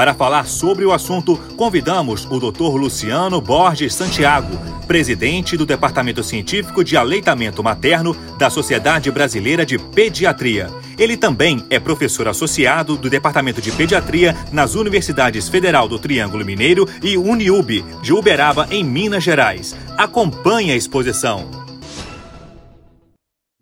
Para falar sobre o assunto, convidamos o Dr. Luciano Borges Santiago, presidente do Departamento Científico de Aleitamento Materno da Sociedade Brasileira de Pediatria. Ele também é professor associado do Departamento de Pediatria nas Universidades Federal do Triângulo Mineiro e Uniub, de Uberaba, em Minas Gerais. Acompanhe a exposição.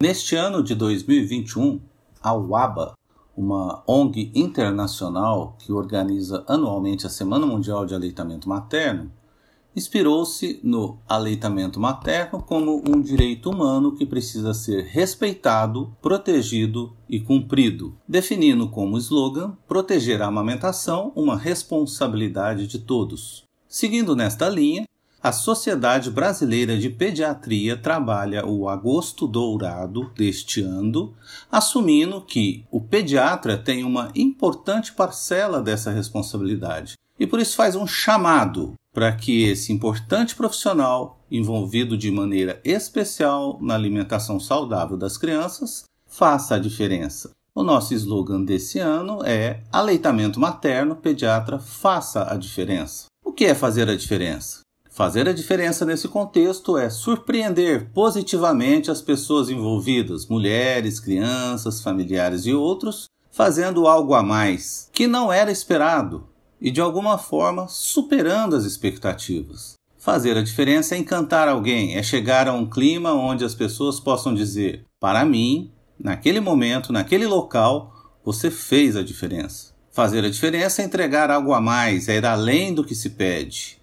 Neste ano de 2021, a UABA uma ONG internacional que organiza anualmente a Semana Mundial de Aleitamento Materno, inspirou-se no aleitamento materno como um direito humano que precisa ser respeitado, protegido e cumprido, definindo como slogan proteger a amamentação uma responsabilidade de todos. Seguindo nesta linha, a Sociedade Brasileira de Pediatria trabalha o Agosto Dourado deste ano, assumindo que o pediatra tem uma importante parcela dessa responsabilidade e por isso faz um chamado para que esse importante profissional, envolvido de maneira especial na alimentação saudável das crianças, faça a diferença. O nosso slogan desse ano é Aleitamento Materno, Pediatra, faça a diferença. O que é fazer a diferença? Fazer a diferença nesse contexto é surpreender positivamente as pessoas envolvidas, mulheres, crianças, familiares e outros, fazendo algo a mais que não era esperado e de alguma forma superando as expectativas. Fazer a diferença é encantar alguém, é chegar a um clima onde as pessoas possam dizer: para mim, naquele momento, naquele local, você fez a diferença. Fazer a diferença é entregar algo a mais, é ir além do que se pede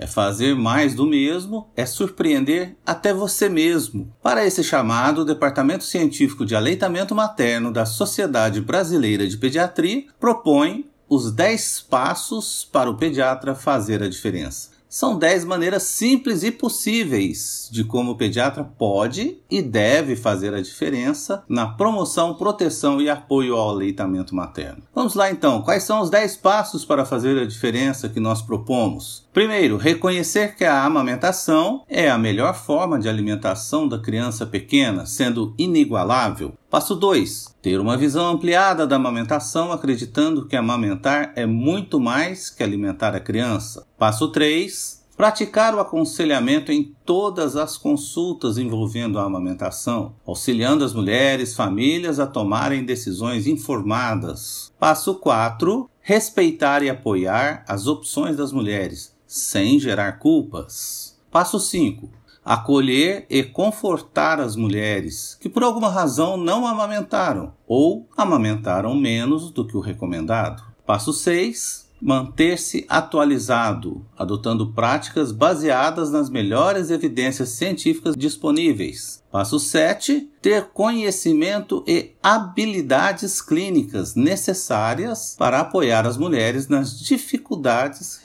é fazer mais do mesmo, é surpreender até você mesmo. Para esse chamado, o Departamento Científico de Aleitamento Materno da Sociedade Brasileira de Pediatria propõe os 10 passos para o pediatra fazer a diferença. São 10 maneiras simples e possíveis de como o pediatra pode e deve fazer a diferença na promoção, proteção e apoio ao aleitamento materno. Vamos lá então, quais são os 10 passos para fazer a diferença que nós propomos? Primeiro, reconhecer que a amamentação é a melhor forma de alimentação da criança pequena, sendo inigualável. Passo 2. Ter uma visão ampliada da amamentação, acreditando que amamentar é muito mais que alimentar a criança. Passo 3 Praticar o aconselhamento em todas as consultas envolvendo a amamentação, auxiliando as mulheres, famílias a tomarem decisões informadas. Passo 4. Respeitar e apoiar as opções das mulheres, sem gerar culpas. Passo 5. Acolher e confortar as mulheres que por alguma razão não amamentaram ou amamentaram menos do que o recomendado. Passo 6 manter-se atualizado, adotando práticas baseadas nas melhores evidências científicas disponíveis. Passo 7. Ter conhecimento e habilidades clínicas necessárias para apoiar as mulheres nas dificuldades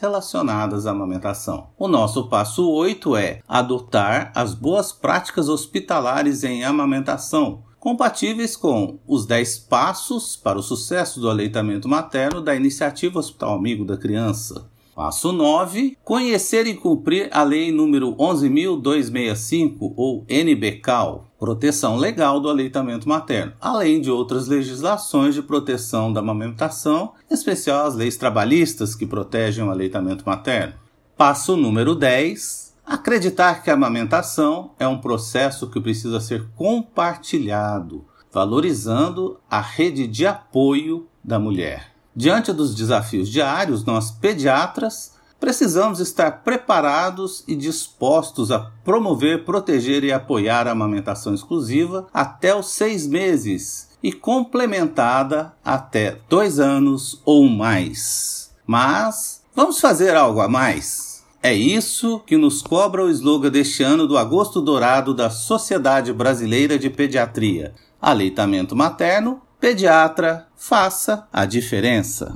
relacionadas à amamentação. O nosso passo 8 é adotar as boas práticas hospitalares em amamentação, compatíveis com os 10 passos para o sucesso do aleitamento materno da Iniciativa Hospital Amigo da Criança. Passo 9. Conhecer e cumprir a Lei número 11.265 ou NBCAL, Proteção Legal do Aleitamento Materno, além de outras legislações de proteção da amamentação, em especial as leis trabalhistas que protegem o aleitamento materno. Passo número 10 Acreditar que a amamentação é um processo que precisa ser compartilhado, valorizando a rede de apoio da mulher. Diante dos desafios diários, nós pediatras precisamos estar preparados e dispostos a promover, proteger e apoiar a amamentação exclusiva até os seis meses e complementada até dois anos ou mais. Mas vamos fazer algo a mais? É isso que nos cobra o slogan deste ano do Agosto Dourado da Sociedade Brasileira de Pediatria. Aleitamento materno, pediatra, faça a diferença.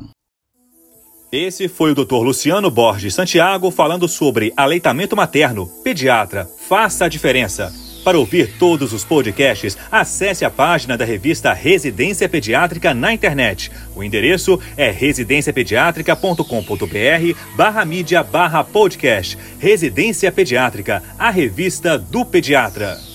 Esse foi o Dr. Luciano Borges Santiago falando sobre aleitamento materno. Pediatra, faça a diferença. Para ouvir todos os podcasts, acesse a página da revista Residência Pediátrica na internet. O endereço é residenciapediatrica.com.br barra mídia barra podcast. Residência Pediátrica, a revista do pediatra.